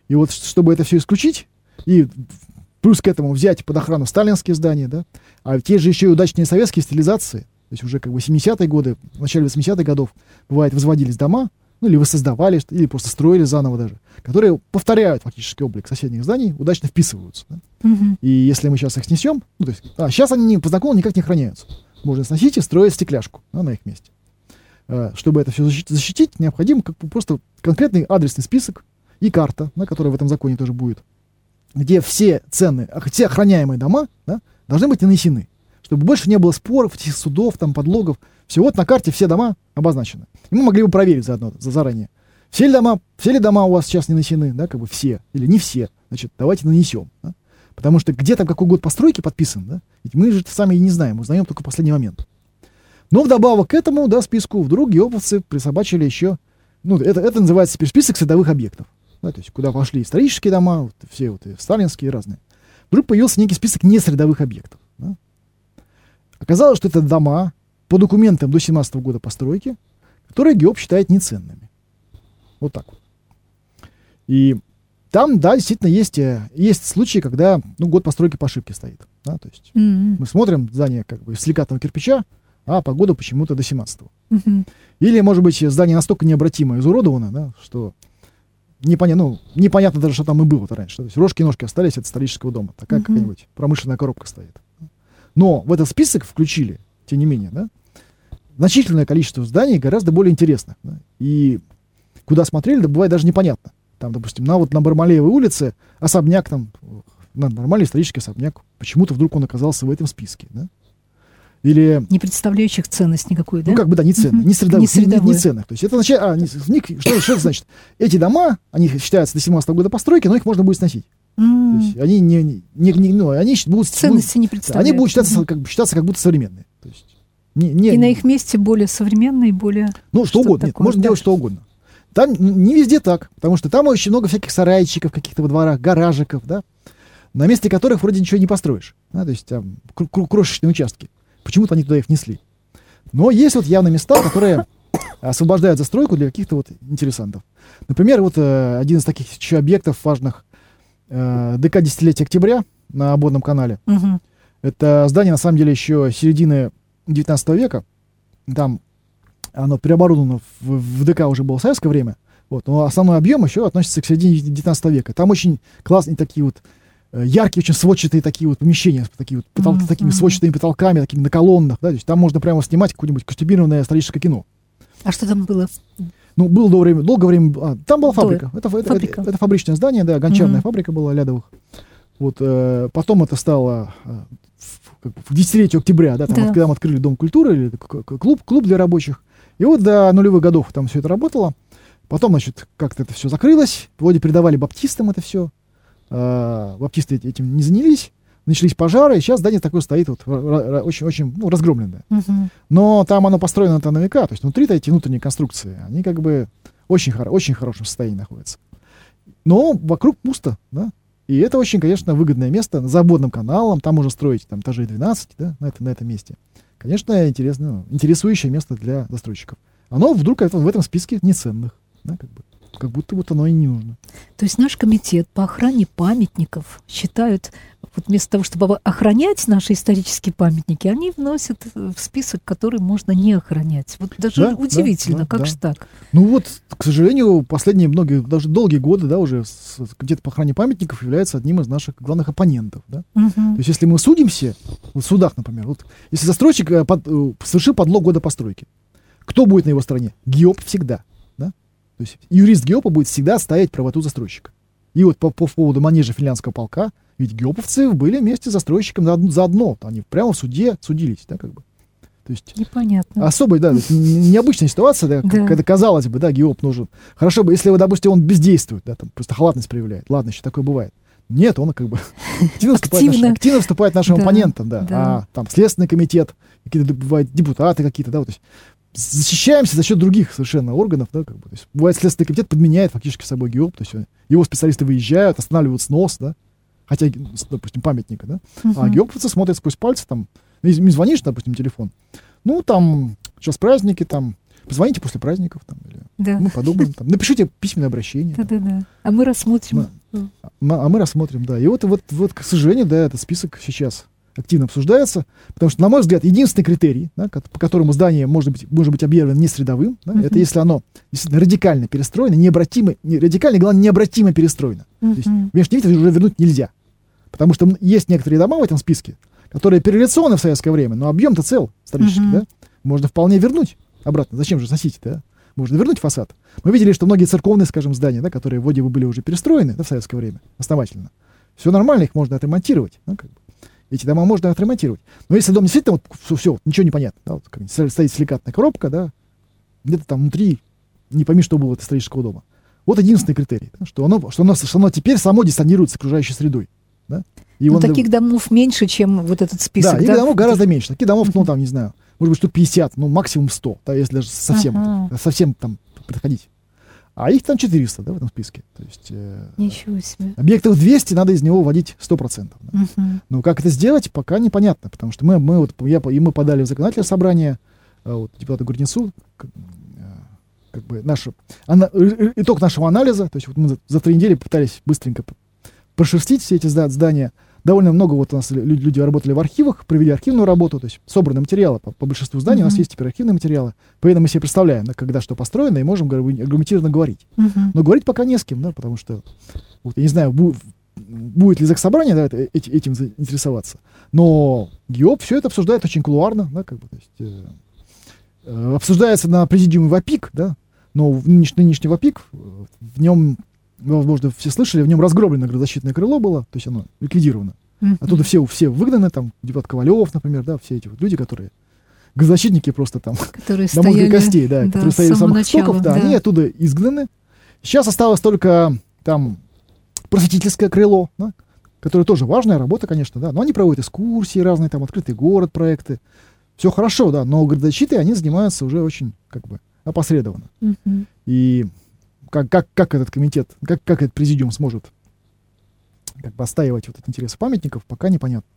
И вот, чтобы это все исключить, и плюс к этому взять под охрану сталинские здания, да, а те же еще и удачные советские стилизации, то есть уже как бы 70-е годы, в начале 80-х годов, бывает, возводились дома, ну или воссоздавали, или просто строили заново даже, которые повторяют фактически облик соседних зданий, удачно вписываются. да. Мгм. И если мы сейчас их снесем, ну, то есть, а, сейчас они по закону никак не охраняются. Можно сносить и строить стекляшку да, на их месте. А, чтобы это все защитить, необходим как бы просто конкретный адресный список и карта, на которая в этом законе тоже будет, где все цены, все охраняемые дома да, должны быть нанесены, чтобы больше не было споров, судов, там, подлогов. Все, вот на карте все дома обозначены. И мы могли бы проверить заодно, за, заранее. Все ли, дома, все ли дома у вас сейчас не нанесены, да, как бы все, или не все. Значит, давайте нанесем. Да? Потому что где там какой год постройки подписан, да? Ведь мы же сами и не знаем, узнаем только в последний момент. Но вдобавок к этому, да, списку, вдруг геоповцы присобачили еще, ну, это, это называется теперь список садовых объектов, да, то есть куда пошли исторические дома, вот, все вот и сталинские и разные. Вдруг появился некий список несредовых объектов. да. Оказалось, что это дома по документам до 17 года постройки, которые ГИОП считает неценными. Вот так вот. И там, да, действительно есть, э, есть случаи, когда ну, год постройки по ошибке стоит. Да, то есть Мгм. мы смотрим здание как бы из силикатного кирпича, а по году почему-то до 17-го. Мгм. Или, может быть, здание настолько необратимо изуродовано, да, что непонятно, ну, непонятно даже, что там и было-то раньше. То есть рожки и ножки остались от исторического дома. Такая Мгм. какая-нибудь промышленная коробка стоит. Но в этот список включили, тем не менее, да, значительное количество зданий гораздо более интересных. да. И куда смотрели, да бывает даже непонятно. Там, допустим, на, вот на Бармалеевой улице особняк там, нормальный исторический особняк, почему-то вдруг он оказался в этом списке. Да? Или Не представляющих ценность никакую, да? ну, как бы, да, не ценных, не средовых, Не не, не- не ценных. То есть это означает, а, не- них- что, что это значит? Эти дома, они считаются до 17 года постройки, но их можно будет сносить. То М. есть они не, не, не- не- ну, они будут, Ценности не будут- представляют. они будут считаться Мгм. как, считаться как будто современные. То есть не, не, И на их месте более современные, более... ну, что угодно, нет, можно да. делать что угодно. Там не везде так, потому что там очень много всяких сарайчиков каких-то во дворах, гаражиков, да, на месте которых вроде ничего не построишь. Да, то есть там крошечные участки. Почему-то они туда их внесли. Но есть вот явно места, которые освобождают застройку для каких-то вот интересантов. Например, вот э, один из таких еще объектов важных э, ДК десятилетия октября на обводном канале. Мгм. Это здание, на самом деле, еще середины 19 века. Там оно переоборудовано в, в ДК уже было в советское время. Вот, но основной объем еще относится к середине 19 века. Там очень классные такие вот э, яркие, очень сводчатые такие вот помещения, такие вот потолки, с такими сводчатыми потолками, такими на колоннах, да, то есть там можно прямо снимать какое-нибудь костюмированное историческое кино. А что там было? Ну, было долгое время, долгое время, а, там была фабрика. Это, это, фабрика. это- это фабричное здание, да, гончарная Мгм. фабрика была Лядовых. Вот, э, потом это стало э, как в десятилетию октября, да, там, Да. вот когда мы открыли Дом культуры, или клуб, клуб для рабочих. И вот до нулевых годов там все это работало. Потом, значит, как-то это все закрылось. Вроде передавали баптистам это все. баптисты эти- этим не занялись. Начались пожары, и сейчас здание такое стоит вот, очень-очень ну, разгромленное. Мгм. Но там оно построено на века, то есть внутри-то эти внутренние конструкции, они как бы очень, хоро- очень хорошем состоянии находятся. Но вокруг пусто, да. И это очень, конечно, выгодное место за обводным каналом, там можно строить там этажей 12, да, на, это, на этом месте. Конечно, интересно, ну, интересующее место для застройщиков. Оно вдруг это, в этом списке неценных, да, как бы. Как будто вот оно и не нужно. То есть наш комитет по охране памятников считают, вот вместо того, чтобы охранять наши исторические памятники, они вносят в список, который можно не охранять. Вот даже Да, да, удивительно, да, как да. же так? Ну вот, к сожалению, последние многие, даже долгие годы, да, уже комитет по охране памятников является одним из наших главных оппонентов, да. Мгм. То есть, если мы судимся, в судах, например, вот, если застройщик э, под- э, совершил подлог года постройки, кто будет на его стороне? ГИОП всегда. Да? То есть юрист ГИОПа будет всегда стоять правоту застройщика. И вот по, по поводу манежа финляндского полка, ведь ГИОПовцы были вместе с застройщиком заодно. Они прямо в суде судились, да, как бы. То есть Непонятно. особая, да, необычная ситуация, да, Да. когда казалось бы, да, ГИОП нужен. Хорошо бы, если, допустим, он бездействует, да, там просто халатность проявляет. Ладно, еще такое бывает. Нет, он как бы активно выступает, Активно. нашим, активно выступает нашим Да, оппонентам, да. да. А там Следственный комитет, какие-то бывают депутаты какие-то, да, вот, то есть защищаемся за счет других совершенно органов, да, как бы. То есть, бывает, Следственный комитет подменяет фактически собой ГИОП, то есть э, его специалисты выезжают, останавливают снос, да, хотя, допустим, памятника, да, а Мгм. геоповцы смотрят сквозь пальцы, там, ну, мне звонишь, допустим, телефон, ну, там, сейчас праздники, там, позвоните после праздников, там, или Да. мы подумаем, там, напишите письменное обращение. Да-да-да. А мы рассмотрим. Мы- а мы рассмотрим, да. И вот, вот, вот, к сожалению, да, этот список сейчас активно обсуждается, потому что, на мой взгляд, единственный критерий, да, по которому здание может быть, может быть объявлено не средовым, да, Мгм. это если оно действительно радикально перестроено, необратимо, не, радикально, главное, необратимо перестроено. То есть внешний вид уже вернуть нельзя. Потому что есть некоторые дома в этом списке, которые переляционны в советское время, но объем-то цел исторический, Мгм. да? Можно вполне вернуть обратно. Зачем же сносить, да? Можно вернуть фасад. Мы видели, что многие церковные, скажем, здания, да, которые вроде бы были уже перестроены да, в советское время, основательно, все нормально, их можно отремонтировать. да, как бы. Эти дома можно отремонтировать. Но если дом действительно вот все, все ничего не понятно, да, вот, как стоит силикатная коробка, да, где-то там внутри не пойми, что было от исторического дома. Вот единственный критерий, да, что, оно, что, оно, что оно теперь само диссонирует с окружающей средой. Да? И Ну, он- таких домов меньше, чем вот этот список. да, и домов гораздо меньше. Таких домов, ну, там, не знаю, может быть, штук 50, ну, максимум 100, да, если даже совсем, Ага. совсем там подходить. А их там 400, да, в этом списке. То есть э, Ничего себе. объектов 200, надо из него вводить 100%. Да. Мгм. Но как это сделать, пока непонятно, потому что мы, мы, вот, я, и мы подали в законодательное собрание, а вот, депутату Гурнецу, к- э, как бы наш, ана, итог нашего анализа, то есть вот мы за, за три недели пытались быстренько прошерстить все эти здания. Довольно много вот у нас люди, люди работали в архивах, провели архивную работу, то есть собраны материалы по, по большинству зданий, mm-hmm. у нас есть теперь архивные материалы, поэтому мы себе представляем, да, когда что построено, и можем аргументированно говорить. Mm-hmm. Но говорить пока не с кем, да, потому что, вот, я не знаю, бу- будет ли заксобрание да, этим заинтересоваться, но ГИОП все это обсуждает очень кулуарно, да, как бы, то есть, э, э, обсуждается на президиуме ВАПИК, да, но в нынешний, нынешний ВАПИК, в нем возможно, все слышали, в нем разгроблено градозащитное крыло было, то есть оно ликвидировано. Mm-hmm. Оттуда все, все выгнаны, там, депутат Ковалев, например, да, все эти вот люди, которые госзащитники просто там, которые до мозга костей, да, да которые стояли с самых начала, истоков, да, да, они оттуда изгнаны. Сейчас осталось только там просветительское крыло, да, которое тоже важная работа, конечно, да, но они проводят экскурсии разные, там, открытый город проекты. Все хорошо, да, но градозащитой они занимаются уже очень, как бы, опосредованно. Mm-hmm. И как, как, как этот комитет, как, как этот президиум сможет как бы отстаивать вот эти интересы памятников, пока непонятно.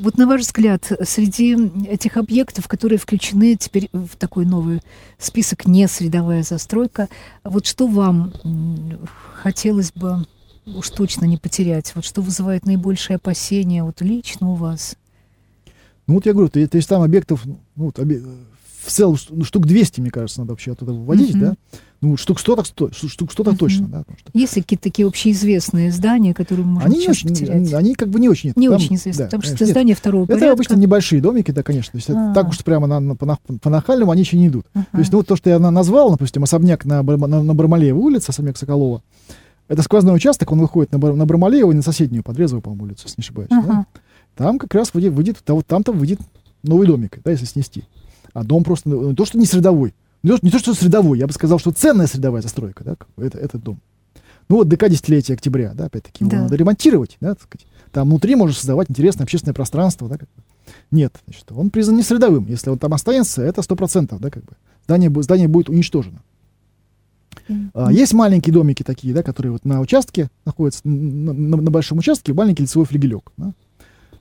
Вот на ваш взгляд, среди этих объектов, которые включены теперь в такой новый список не средовая застройка, вот что вам хотелось бы уж точно не потерять? Вот что вызывает наибольшее опасения вот лично у вас? Ну вот я говорю, то, то есть там объектов, ну, вот, объ в целом ну, штук 200, мне кажется, надо вообще оттуда выводить, mm-hmm. да? Ну, штук 100 так 100, штук 100 так mm-hmm. точно, да. Что... Есть ли какие-то такие общеизвестные здания, которые можно они не очень, потерять? Они, как бы не очень. Не там, очень известны, да, потому что это здания второго это порядка. Это обычно небольшие домики, да, конечно. То есть а так уж прямо на, на, по, по нахальному они еще не идут. Uh-huh. То есть, ну, вот то, что я назвал, допустим, особняк на, на, на Бармалеева улице, особняк Соколова, это сквозной участок, он выходит на, на Бармалеева и на соседнюю, Подрезовую, по-моему, улицу, если не ошибаюсь. Uh-huh. Да? Там как раз выйдет, выйдет там-то выйдет новый домик, да, если снести а дом просто ну, не то, что не средовой, не то, не то, что средовой, я бы сказал, что ценная средовая застройка, да, это, этот дом. Ну вот ДК десятилетия октября, да, опять-таки, его да. надо ремонтировать, да, так сказать. Там внутри можно создавать интересное общественное пространство, да, как бы. Нет, значит, он признан не средовым. Если он там останется, это сто процентов, да, как бы. Здание, здание будет уничтожено. Mm-hmm. А, есть маленькие домики такие, да, которые вот на участке находятся, на, на, на большом участке, маленький лицевой флигелек. Да.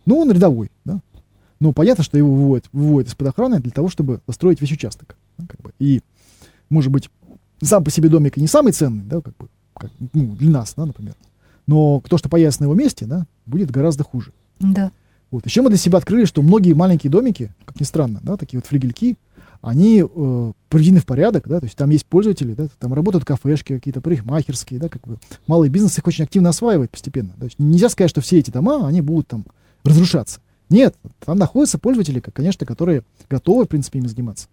Ну, он рядовой, да. Ну, понятно, что его выводят, выводят из-под охраны для того, чтобы построить весь участок. Да, как бы. И, может быть, сам по себе домик и не самый ценный, да, как бы, как, ну, для нас, да, например. Но то, что появится на его месте, да, будет гораздо хуже. Да. Вот. Еще мы для себя открыли, что многие маленькие домики, как ни странно, да, такие вот флигельки, они э, приведены в порядок, да, то есть там есть пользователи, да, там работают кафешки какие-то, парикмахерские, да, как бы малый бизнес их очень активно осваивает постепенно. То есть нельзя сказать, что все эти дома, они будут там разрушаться. Нет, там находятся пользователи, конечно, которые готовы, в принципе, ими заниматься.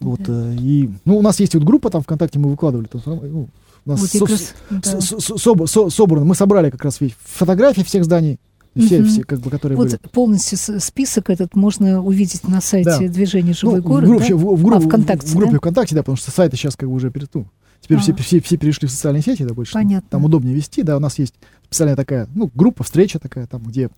Вот, э, и, ну, у нас есть вот группа там ВКонтакте, мы выкладывали, там, ну, у нас вот со, раз, да. с, с, со, со, собрано, мы собрали как раз фотографии всех зданий, все, угу. все, как бы, которые вот были. полностью список этот можно увидеть на сайте да. движения «Живой ну, город», в группе, да? в, в, в, а, ВКонтакте, в, в группе да? ВКонтакте, да, потому что сайты сейчас как бы уже перед, ну, теперь а. все, все, все перешли в социальные сети, да, больше. Понятно. Там удобнее вести, да, у нас есть специальная такая, ну, группа, встреча такая, там, где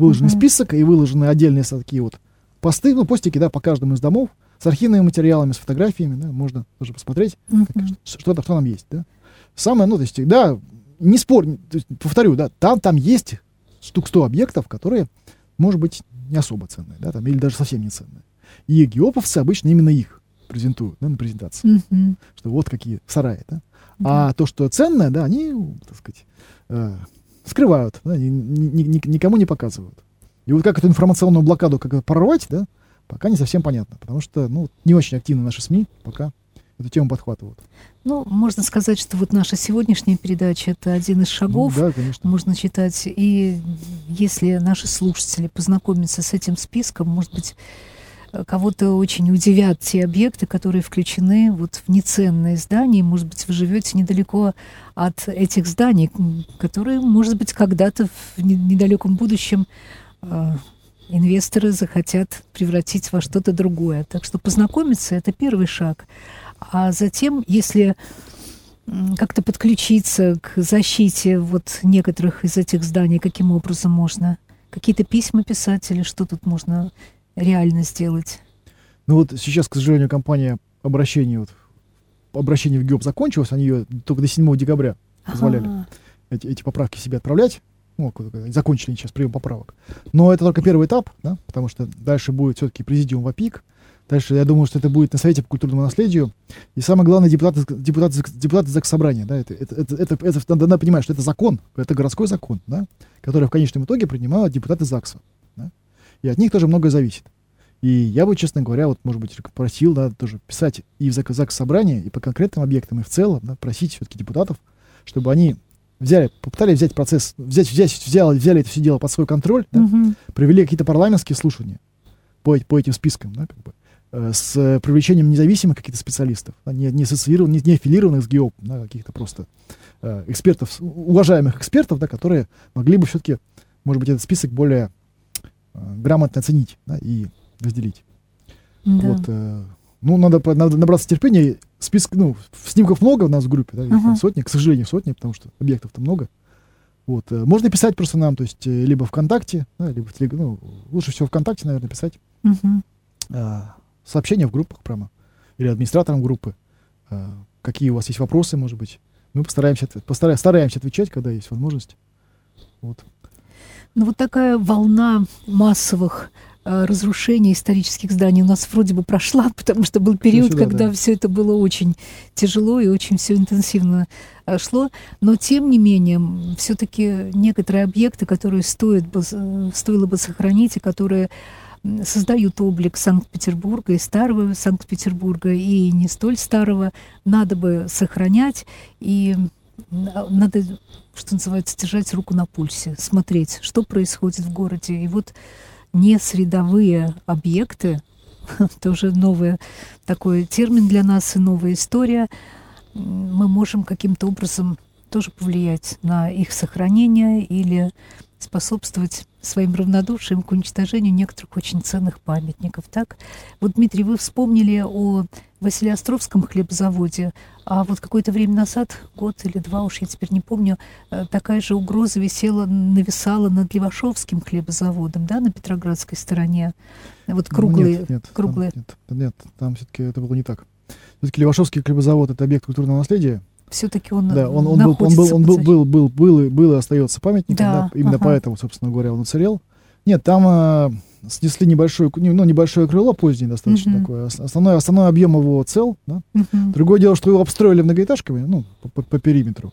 выложенный uh-huh. список и выложены отдельные такие вот посты, ну, постики, да, по каждому из домов, с архивными материалами, с фотографиями, да, можно тоже посмотреть, uh-huh. как, что, что, там есть, да. Самое, ну, то есть, да, не спор, есть, повторю, да, там, там есть штук 100 объектов, которые, может быть, не особо ценные, да, там, или даже совсем не ценные. И геоповцы обычно именно их презентуют, да, на презентации. Uh-huh. Что вот какие сараи, да. Uh-huh. А то, что ценное, да, они, так сказать, э, скрывают, да, ни, ни, ни, никому не показывают. И вот как эту информационную блокаду как прорвать, да, пока не совсем понятно, потому что ну, не очень активно наши СМИ пока эту тему подхватывают. Ну, можно сказать, что вот наша сегодняшняя передача это один из шагов. Ну, да, конечно. Можно читать. И если наши слушатели познакомятся с этим списком, может быть, кого-то очень удивят те объекты, которые включены вот в неценные здания. Может быть, вы живете недалеко от этих зданий, которые, может быть, когда-то в недалеком будущем э, инвесторы захотят превратить во что-то другое. Так что познакомиться — это первый шаг. А затем, если как-то подключиться к защите вот некоторых из этих зданий, каким образом можно? Какие-то письма писать или что тут можно реально сделать? Ну вот сейчас, к сожалению, компания обращения, вот, обращение в ГИОП закончилось, они ее только до 7 декабря позволяли ага. эти, эти поправки себе отправлять. Ну, закончили сейчас прием поправок. Но это только первый этап, да, потому что дальше будет все-таки президиум ВАПИК, Дальше, я думаю, что это будет на Совете по культурному наследию. И самое главное, депутаты, депутаты, депутаты Заксобрания. Да, это, это, это, это, это, надо, надо понимать, что это закон, это городской закон, да, который в конечном итоге принимают депутаты ЗАГСа. Да, и от них тоже многое зависит. И я бы, честно говоря, вот, может быть, просил, да, тоже писать и в ЗАГС собрание, и по конкретным объектам, и в целом, да, просить все-таки депутатов, чтобы они взяли, попытались взять процесс, взять, взять, взяли, взяли это все дело под свой контроль, да, Мгм. провели какие-то парламентские слушания по, по этим спискам, да, как бы, э, с привлечением независимых каких-то специалистов, да, не, не ассоциированных, не, не аффилированных с ГИОП, да, каких-то просто э, экспертов, уважаемых экспертов, да, которые могли бы все-таки, может быть, этот список более грамотно оценить да, и разделить. Да. Вот, э, ну, надо, надо набраться терпения. Список, ну, снимков много у нас в группе, да, там Ага. сотни, к сожалению, сотни, потому что объектов-то много. Вот, э, можно писать просто нам, то есть э, либо ВКонтакте, да, либо в Телег- ну, лучше всего ВКонтакте, наверное, писать Мгм. э, сообщения в группах прямо, или администраторам группы, э, какие у вас есть вопросы, может быть. Мы постараемся, ответ- постара- стараемся отвечать, когда есть возможность. Вот. Ну вот такая волна массовых э, разрушений исторических зданий у нас вроде бы прошла, потому что был период, сюда, когда да. все это было очень тяжело и очень все интенсивно э, шло. Но тем не менее, все-таки некоторые объекты, которые стоит бы, э, стоило бы сохранить, и которые создают облик Санкт-Петербурга и старого Санкт-Петербурга, и не столь старого, надо бы сохранять. И надо, что называется, держать руку на пульсе, смотреть, что происходит в городе. И вот не средовые объекты, это уже новый такой термин для нас и новая история, мы можем каким-то образом тоже повлиять на их сохранение или способствовать своим равнодушием к уничтожению некоторых очень ценных памятников. Так? Вот, Дмитрий, вы вспомнили о Василиостровском хлебозаводе, а вот какое-то время назад, год или два, уж я теперь не помню, э, такая же угроза висела, нависала над Левашовским хлебозаводом, да, на Петроградской стороне. Вот круглые, нет, нет, там- круглые. нет, нет, там все-таки это было не так. Все-таки Левашовский хлебозавод это объект культурного наследия. Все-таки он, Да, он, он, был, он, был, он был, был, был, был, и- был и остается памятником, Да, да, именно ага. поэтому, собственно говоря, он уцелел. Нет, там э, снесли небольшое, ну, небольшое крыло позднее достаточно Мгм. такое. Ос- Основной, основной объем его цел. Да? Мгм. Другое дело, что его обстроили многоэтажками, ну, по, по- по периметру.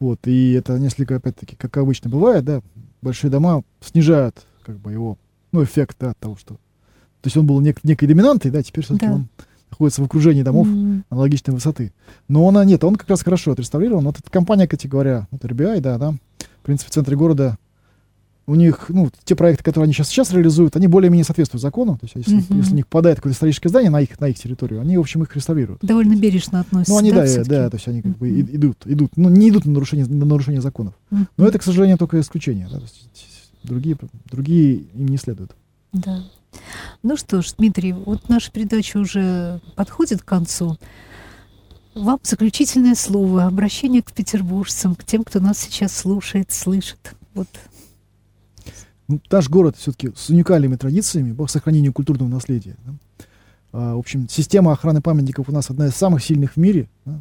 Вот, и это несколько, опять-таки, как обычно бывает, да, большие дома снижают, как бы, его, ну, эффект, да, от того, что... То есть он был нек- некой доминантой, да, теперь все-таки Да. он находится в окружении домов М, аналогичной высоты. Но она нет, он как раз хорошо отреставрирован. Вот эта компания, кстати говоря, вот RBI, да, да, в принципе, в центре города у них, ну, те проекты, которые они сейчас, сейчас реализуют, они более-менее соответствуют закону. То есть, если, Мгм. если у них попадает какое-то историческое здание на их, на их территорию, они, в общем, их реставрируют. Довольно бережно относится. Ну, они, да, всё-таки? да, то есть они как бы Мгм. и- идут, идут, ну, не идут на нарушение, на нарушение законов. Мгм. Но это, к сожалению, только исключение. да, другие, другие им не следуют. Да. Ну что ж, Дмитрий, вот наша передача уже подходит к концу. Вам заключительное слово, обращение к петербуржцам, к тем, кто нас сейчас слушает, слышит. Вот. Ну, наш город все-таки с уникальными традициями по сохранению культурного наследия. да. А, в общем, система охраны памятников у нас одна из самых сильных в мире. да.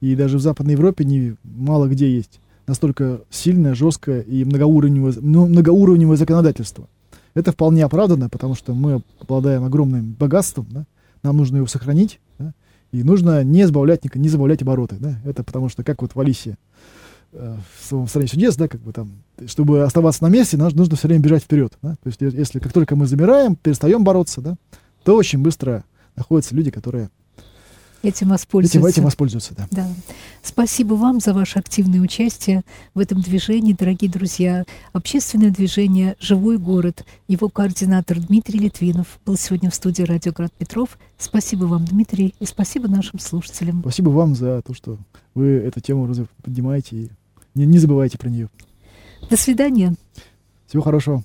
И даже в Западной Европе не, мало где есть настолько сильное, жесткое и многоуровневое, ну, многоуровневое законодательство. Это вполне оправдано, потому что мы обладаем огромным богатством, да, нам нужно его сохранить, да, и нужно не забавлять, не, забавлять обороты. Да. Это потому что, как вот в Алисе э, в своем стране чудес, да, как бы там, чтобы оставаться на месте, нам нужно все время бежать вперед. Да? То есть, если как только мы замираем, перестаем бороться, да, то очень быстро находятся люди, которые Этим этим, воспользуются. этим воспользуются. Да. Да. Спасибо вам за ваше активное участие в этом движении, дорогие друзья. Общественное движение «Живой город». Его координатор Дмитрий Литвинов был сегодня в студии «Радио Град Петров». Спасибо вам, Дмитрий, и спасибо нашим слушателям. Спасибо вам за то, что вы эту тему поднимаете и не, не забывайте про нее. До свидания. Всего хорошего.